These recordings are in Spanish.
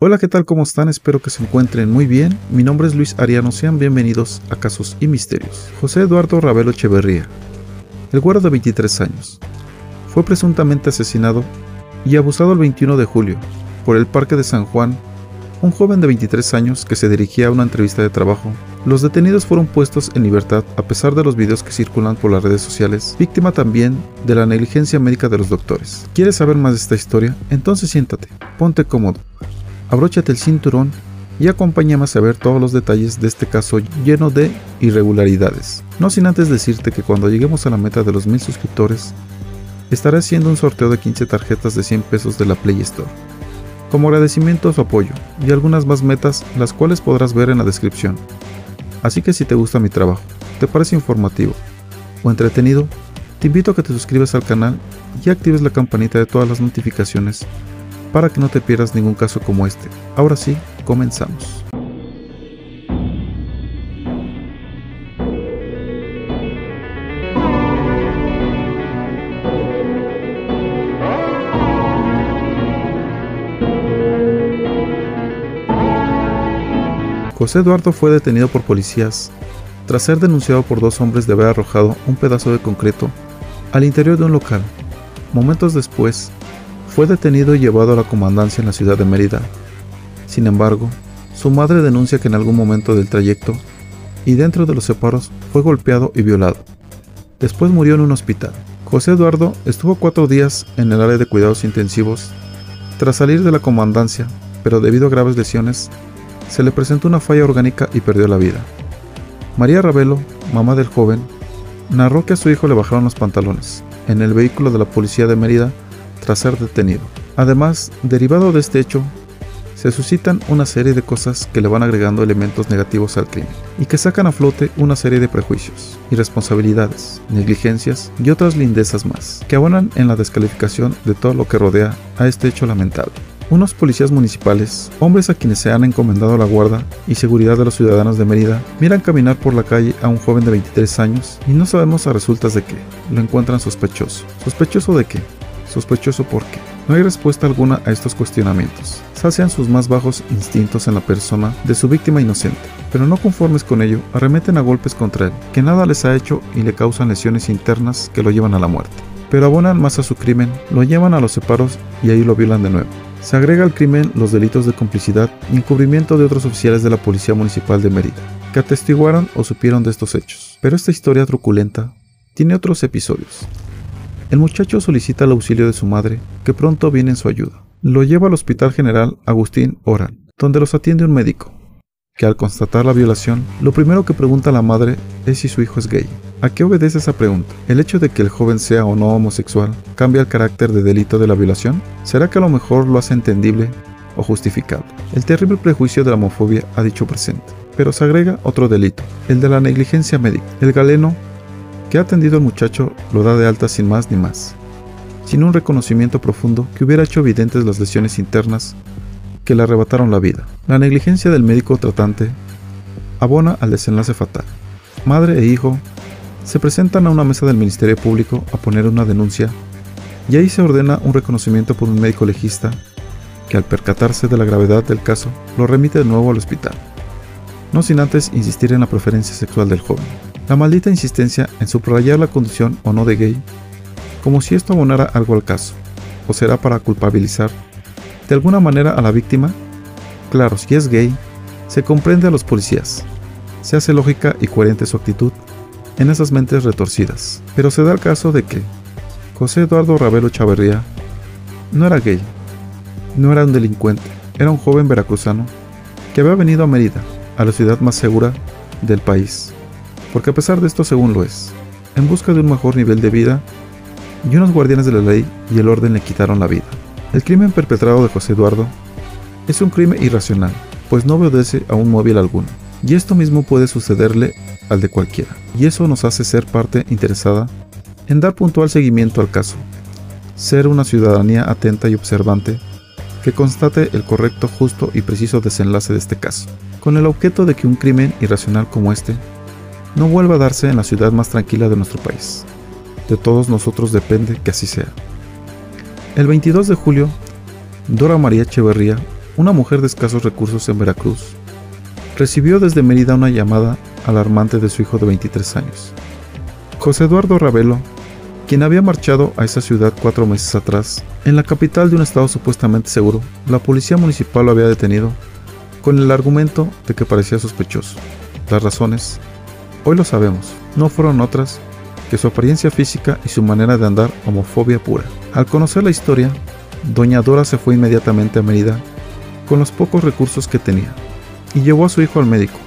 Hola, ¿qué tal? ¿Cómo están? Espero que se encuentren muy bien. Mi nombre es Luis Ariano, sean bienvenidos a Casos y Misterios. José Eduardo Ravelo Echeverría, el guarda de 23 años, fue presuntamente asesinado y abusado el 21 de julio por el Parque de San Juan, un joven de 23 años que se dirigía a una entrevista de trabajo. Los detenidos fueron puestos en libertad a pesar de los videos que circulan por las redes sociales, víctima también de la negligencia médica de los doctores. ¿Quieres saber más de esta historia? Entonces siéntate, ponte cómodo abróchate el cinturón y acompáñame a saber todos los detalles de este caso lleno de irregularidades. No sin antes decirte que cuando lleguemos a la meta de los mil suscriptores, estaré haciendo un sorteo de 15 tarjetas de 100 pesos de la Play Store. Como agradecimiento a su apoyo y algunas más metas, las cuales podrás ver en la descripción. Así que si te gusta mi trabajo, te parece informativo o entretenido, te invito a que te suscribas al canal y actives la campanita de todas las notificaciones para que no te pierdas ningún caso como este. Ahora sí, comenzamos. José Eduardo fue detenido por policías tras ser denunciado por dos hombres de haber arrojado un pedazo de concreto al interior de un local. Momentos después, fue detenido y llevado a la comandancia en la ciudad de Mérida. Sin embargo, su madre denuncia que en algún momento del trayecto y dentro de los separos fue golpeado y violado. Después murió en un hospital. José Eduardo estuvo cuatro días en el área de cuidados intensivos tras salir de la comandancia, pero debido a graves lesiones, se le presentó una falla orgánica y perdió la vida. María Ravelo, mamá del joven, narró que a su hijo le bajaron los pantalones en el vehículo de la policía de Mérida tras ser detenido. Además, derivado de este hecho, se suscitan una serie de cosas que le van agregando elementos negativos al crimen y que sacan a flote una serie de prejuicios, irresponsabilidades, negligencias y otras lindezas más, que abonan en la descalificación de todo lo que rodea a este hecho lamentable. Unos policías municipales, hombres a quienes se han encomendado la guarda y seguridad de los ciudadanos de Mérida, miran caminar por la calle a un joven de 23 años y no sabemos a resultas de qué. Lo encuentran sospechoso. ¿Sospechoso de qué? Sospechoso porque no hay respuesta alguna a estos cuestionamientos. Sacian sus más bajos instintos en la persona de su víctima inocente, pero no conformes con ello, arremeten a golpes contra él, que nada les ha hecho y le causan lesiones internas que lo llevan a la muerte. Pero abonan más a su crimen, lo llevan a los separos y ahí lo violan de nuevo. Se agrega al crimen los delitos de complicidad y encubrimiento de otros oficiales de la Policía Municipal de Mérida, que atestiguaron o supieron de estos hechos. Pero esta historia truculenta tiene otros episodios, el muchacho solicita el auxilio de su madre, que pronto viene en su ayuda. Lo lleva al Hospital General Agustín Oran, donde los atiende un médico, que al constatar la violación, lo primero que pregunta a la madre es si su hijo es gay. ¿A qué obedece esa pregunta? ¿El hecho de que el joven sea o no homosexual cambia el carácter de delito de la violación? ¿Será que a lo mejor lo hace entendible o justificable? El terrible prejuicio de la homofobia ha dicho presente. Pero se agrega otro delito, el de la negligencia médica. El galeno que ha atendido al muchacho lo da de alta sin más ni más, sin un reconocimiento profundo que hubiera hecho evidentes las lesiones internas que le arrebataron la vida. La negligencia del médico tratante abona al desenlace fatal. Madre e hijo se presentan a una mesa del Ministerio Público a poner una denuncia y ahí se ordena un reconocimiento por un médico legista que al percatarse de la gravedad del caso lo remite de nuevo al hospital, no sin antes insistir en la preferencia sexual del joven. La maldita insistencia en subrayar la condición o no de gay, como si esto abonara algo al caso, o será para culpabilizar de alguna manera a la víctima. Claro, si es gay, se comprende a los policías, se hace lógica y coherente su actitud en esas mentes retorcidas. Pero se da el caso de que José Eduardo Ravelo Chaverría no era gay, no era un delincuente, era un joven veracruzano que había venido a Mérida, a la ciudad más segura del país, porque a pesar de esto según lo es, en busca de un mejor nivel de vida, y unos guardianes de la ley y el orden le quitaron la vida. El crimen perpetrado de José Eduardo es un crimen irracional, pues no obedece a un móvil alguno, y esto mismo puede sucederle al de cualquiera, y eso nos hace ser parte interesada en dar puntual seguimiento al caso, ser una ciudadanía atenta y observante que constate el correcto, justo y preciso desenlace de este caso, con el objeto de que un crimen irracional como este no vuelva a darse en la ciudad más tranquila de nuestro país. De todos nosotros depende que así sea. El 22 de julio, Dora María Echeverría una mujer de escasos recursos en Veracruz, recibió desde Mérida una llamada alarmante de su hijo de 23 años. José Eduardo Ravelo, quien había marchado a esa ciudad cuatro meses atrás, en la capital de un estado supuestamente seguro, la policía municipal lo había detenido con el argumento de que parecía sospechoso. Las razones, hoy lo sabemos, no fueron otras que su apariencia física y su manera de andar homofobia pura. Al conocer la historia, doña Dora se fue inmediatamente a Mérida con los pocos recursos que tenía y llevó a su hijo al médico.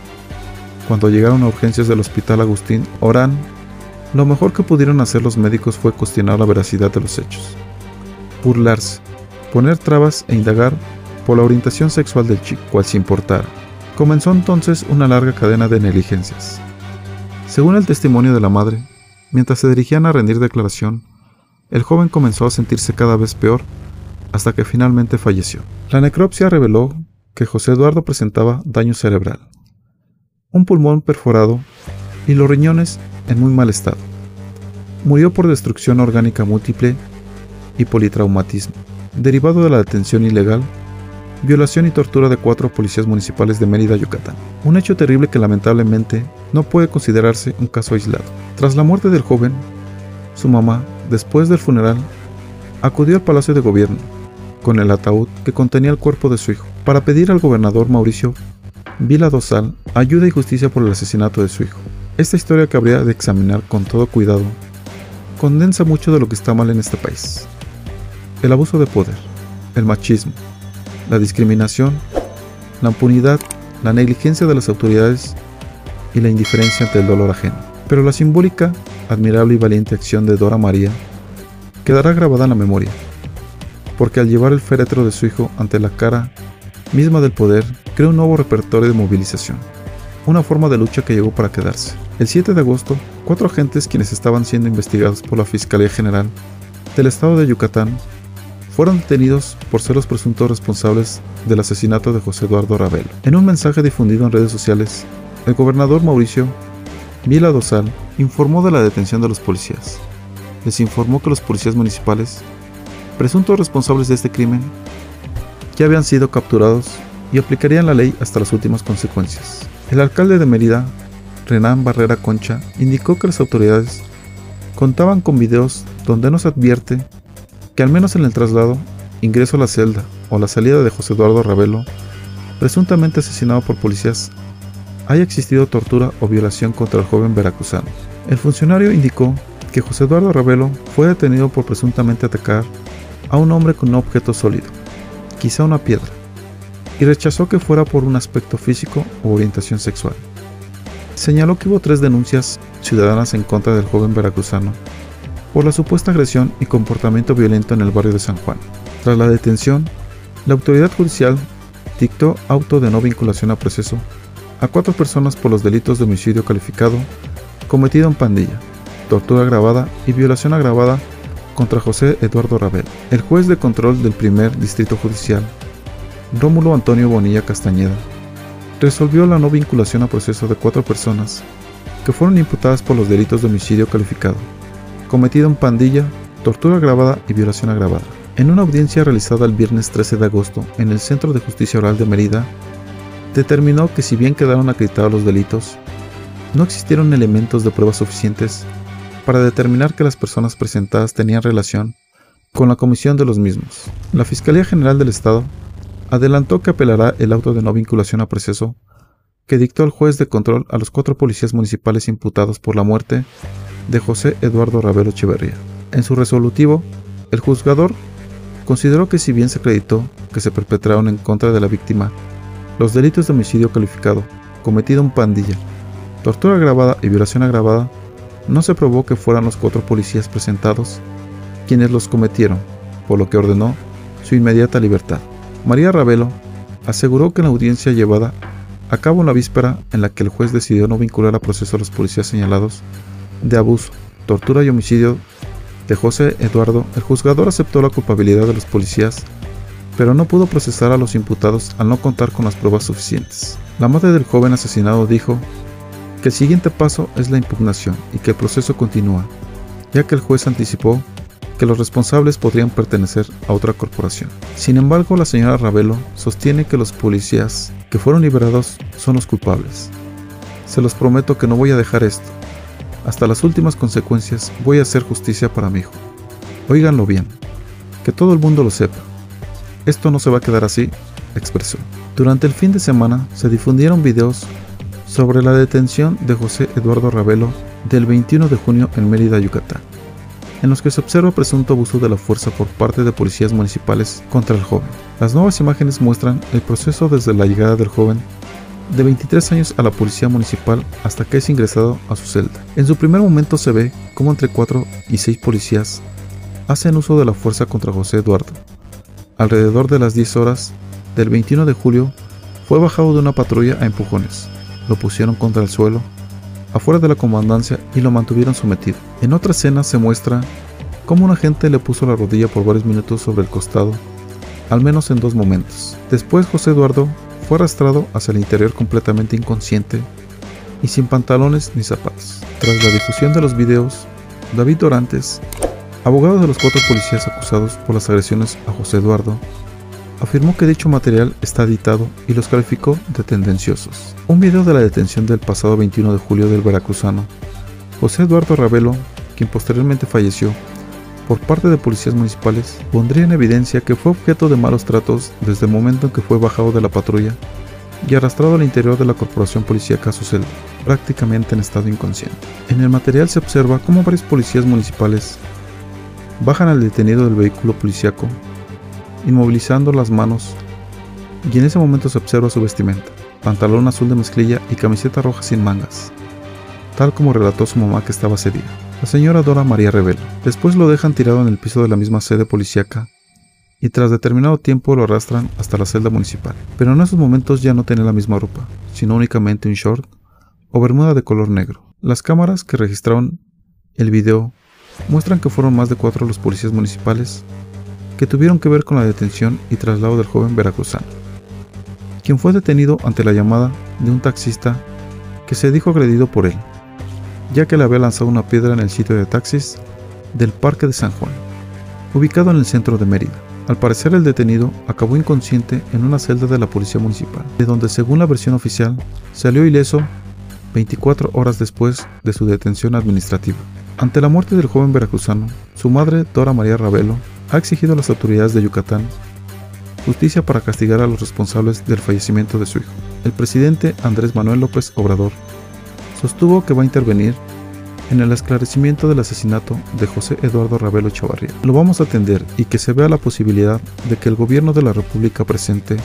Cuando llegaron a urgencias del hospital Agustín Orán, lo mejor que pudieron hacer los médicos fue cuestionar la veracidad de los hechos, burlarse, poner trabas e indagar por la orientación sexual del chico, cual se importara. Comenzó entonces una larga cadena de negligencias. Según el testimonio de la madre, mientras se dirigían a rendir declaración, el joven comenzó a sentirse cada vez peor hasta que finalmente falleció. La necropsia reveló que José Eduardo presentaba daño cerebral, un pulmón perforado y los riñones en muy mal estado. Murió por destrucción orgánica múltiple y politraumatismo, derivado de la detención ilegal, violación y tortura de cuatro policías municipales de Mérida, Yucatán. Un hecho terrible que lamentablemente no puede considerarse un caso aislado. Tras la muerte del joven, su mamá, después del funeral, acudió al Palacio de Gobierno con el ataúd que contenía el cuerpo de su hijo para pedir al gobernador Mauricio Vila Dosal ayuda y justicia por el asesinato de su hijo. Esta historia que habría de examinar con todo cuidado condensa mucho de lo que está mal en este país. El abuso de poder, el machismo, la discriminación, la impunidad, la negligencia de las autoridades y la indiferencia ante el dolor ajeno. Pero la simbólica, admirable y valiente acción de Dora María quedará grabada en la memoria, porque al llevar el féretro de su hijo ante la cara misma del poder, creó un nuevo repertorio de movilización, una forma de lucha que llegó para quedarse. El 7 de agosto, cuatro agentes quienes estaban siendo investigados por la Fiscalía General del Estado de Yucatán fueron detenidos por ser los presuntos responsables del asesinato de José Eduardo Ravelo. En un mensaje difundido en redes sociales, el gobernador Mauricio Vila Dosal informó de la detención de los policías. Les informó que los policías municipales, presuntos responsables de este crimen, ya habían sido capturados y aplicarían la ley hasta las últimas consecuencias. El alcalde de Mérida, Renan Barrera Concha, indicó que las autoridades contaban con videos donde nos advierte que al menos en el traslado, ingreso a la celda o la salida de José Eduardo Ravelo, presuntamente asesinado por policías, haya existido tortura o violación contra el joven veracruzano. El funcionario indicó que José Eduardo Ravelo fue detenido por presuntamente atacar a un hombre con un objeto sólido, quizá una piedra, y rechazó que fuera por un aspecto físico o orientación sexual. Señaló que hubo tres denuncias ciudadanas en contra del joven veracruzano por la supuesta agresión y comportamiento violento en el barrio de San Juan. Tras la detención, la autoridad judicial dictó auto de no vinculación a proceso a cuatro personas por los delitos de homicidio calificado cometido en pandilla, tortura agravada y violación agravada contra José Eduardo Rabel. El juez de control del primer distrito judicial, Rómulo Antonio Bonilla Castañeda, resolvió la no vinculación a proceso de cuatro personas que fueron imputadas por los delitos de homicidio calificado, cometido en pandilla, tortura agravada y violación agravada. En una audiencia realizada el viernes 13 de agosto en el Centro de Justicia Oral de Mérida, determinó que si bien quedaron acreditados los delitos, no existieron elementos de prueba suficientes para determinar que las personas presentadas tenían relación con la comisión de los mismos. La Fiscalía General del Estado adelantó que apelará el auto de no vinculación a proceso que dictó el juez de control a los cuatro policías municipales imputados por la muerte de José Eduardo Ravelo Echeverría. En su resolutivo, el juzgador consideró que si bien se acreditó que se perpetraron en contra de la víctima los delitos de homicidio calificado, cometido en pandilla, tortura agravada y violación agravada, no se probó que fueran los cuatro policías presentados quienes los cometieron, por lo que ordenó su inmediata libertad. María Ravelo aseguró que en la audiencia llevada a cabo en la víspera en la que el juez decidió no vincular a proceso a los policías señalados de abuso, tortura y homicidio de José Eduardo, el juzgador aceptó la culpabilidad de los policías, pero no pudo procesar a los imputados al no contar con las pruebas suficientes. La madre del joven asesinado dijo que el siguiente paso es la impugnación y que el proceso continúa, ya que el juez anticipó que los responsables podrían pertenecer a otra corporación. Sin embargo, la señora Ravelo sostiene que los policías que fueron liberados son los culpables. Se los prometo que no voy a dejar esto. Hasta las últimas consecuencias voy a hacer justicia para mi hijo. Óiganlo bien, que todo el mundo lo sepa. Esto no se va a quedar así, expresó. Durante el fin de semana se difundieron videos sobre la detención de José Eduardo Ravelo del 21 de junio en Mérida, Yucatán, en los que se observa presunto abuso de la fuerza por parte de policías municipales contra el joven. Las nuevas imágenes muestran el proceso desde la llegada del joven de 23 años a la policía municipal hasta que es ingresado a su celda. En su primer momento se ve cómo entre 4 y 6 policías hacen uso de la fuerza contra José Eduardo. Alrededor de las 10 horas del 21 de julio fue bajado de una patrulla a empujones. Lo pusieron contra el suelo, afuera de la comandancia y lo mantuvieron sometido. En otra escena se muestra cómo un agente le puso la rodilla por varios minutos sobre el costado, al menos en dos momentos. Después José Eduardo fue arrastrado hacia el interior completamente inconsciente y sin pantalones ni zapatos. Tras la difusión de los videos, David Dorantes, abogado de los cuatro policías acusados por las agresiones a José Eduardo, afirmó que dicho material está editado y los calificó de tendenciosos. Un video de la detención del pasado 21 de julio del veracruzano, José Eduardo Ravelo, quien posteriormente falleció, por parte de policías municipales, pondría en evidencia que fue objeto de malos tratos desde el momento en que fue bajado de la patrulla y arrastrado al interior de la corporación policíaca su celda, prácticamente en estado inconsciente. En el material se observa cómo varios policías municipales bajan al detenido del vehículo policíaco inmovilizando las manos, y en ese momento se observa su vestimenta, pantalón azul de mezclilla y camiseta roja sin mangas, tal como relató su mamá que estaba día. La señora Dora María Revelo. Después lo dejan tirado en el piso de la misma sede policíaca y tras determinado tiempo lo arrastran hasta la celda municipal. Pero en esos momentos ya no tenía la misma ropa, sino únicamente un short o bermuda de color negro. Las cámaras que registraron el video muestran que fueron más de cuatro los policías municipales que tuvieron que ver con la detención y traslado del joven veracruzano, quien fue detenido ante la llamada de un taxista que se dijo agredido por él, ya que le había lanzado una piedra en el sitio de taxis del Parque de San Juan, ubicado en el centro de Mérida. Al parecer el detenido acabó inconsciente en una celda de la policía municipal, de donde según la versión oficial salió ileso 24 horas después de su detención administrativa. Ante la muerte del joven veracruzano, su madre, Dora María Ravelo, ha exigido a las autoridades de Yucatán justicia para castigar a los responsables del fallecimiento de su hijo. El presidente Andrés Manuel López Obrador sostuvo que va a intervenir en el esclarecimiento del asesinato de José Eduardo Ravelo Chavarría. Lo vamos a atender y que se vea la posibilidad de que el gobierno de la República presente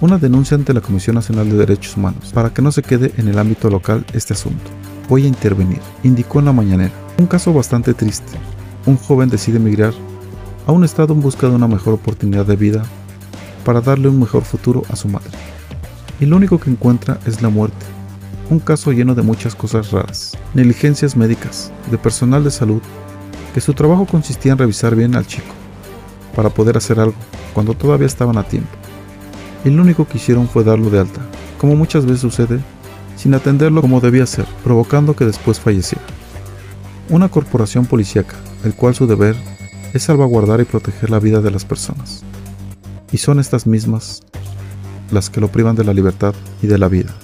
una denuncia ante la Comisión Nacional de Derechos Humanos para que no se quede en el ámbito local este asunto. Voy a intervenir, indicó en la mañanera. Un caso bastante triste. Un joven decide emigrar a un estado en busca de una mejor oportunidad de vida para darle un mejor futuro a su madre. Y lo único que encuentra es la muerte, un caso lleno de muchas cosas raras, negligencias médicas, de personal de salud, que su trabajo consistía en revisar bien al chico, para poder hacer algo, cuando todavía estaban a tiempo. Y lo único que hicieron fue darlo de alta, como muchas veces sucede, sin atenderlo como debía ser, provocando que después falleciera. Una corporación policíaca, el cual su deber es salvaguardar y proteger la vida de las personas. Y son estas mismas las que lo privan de la libertad y de la vida.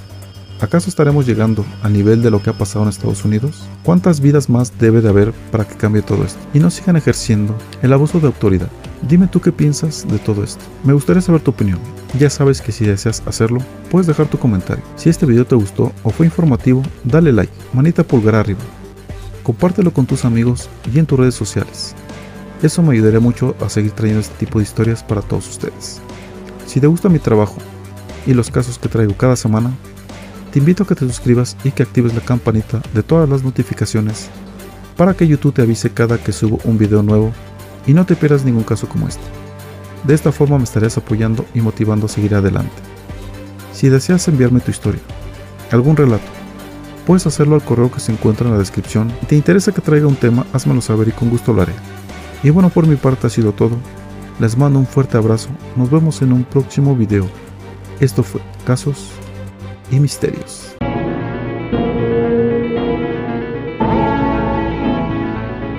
¿Acaso estaremos llegando al nivel de lo que ha pasado en Estados Unidos? ¿Cuántas vidas más debe de haber para que cambie todo esto? Y no sigan ejerciendo el abuso de autoridad. Dime tú qué piensas de todo esto. Me gustaría saber tu opinión. Ya sabes que si deseas hacerlo, puedes dejar tu comentario. Si este video te gustó o fue informativo, dale like, manita pulgar arriba. Compártelo con tus amigos y en tus redes sociales. Eso me ayudaría mucho a seguir trayendo este tipo de historias para todos ustedes. Si te gusta mi trabajo y los casos que traigo cada semana, te invito a que te suscribas y que actives la campanita de todas las notificaciones para que YouTube te avise cada que subo un video nuevo y no te pierdas ningún caso como este. De esta forma me estarías apoyando y motivando a seguir adelante. Si deseas enviarme tu historia, algún relato, puedes hacerlo al correo que se encuentra en la descripción y te interesa que traiga un tema, házmelo saber y con gusto lo haré. Y bueno, por mi parte ha sido todo. Les mando un fuerte abrazo. Nos vemos en un próximo video. Esto fue Casos y Misterios.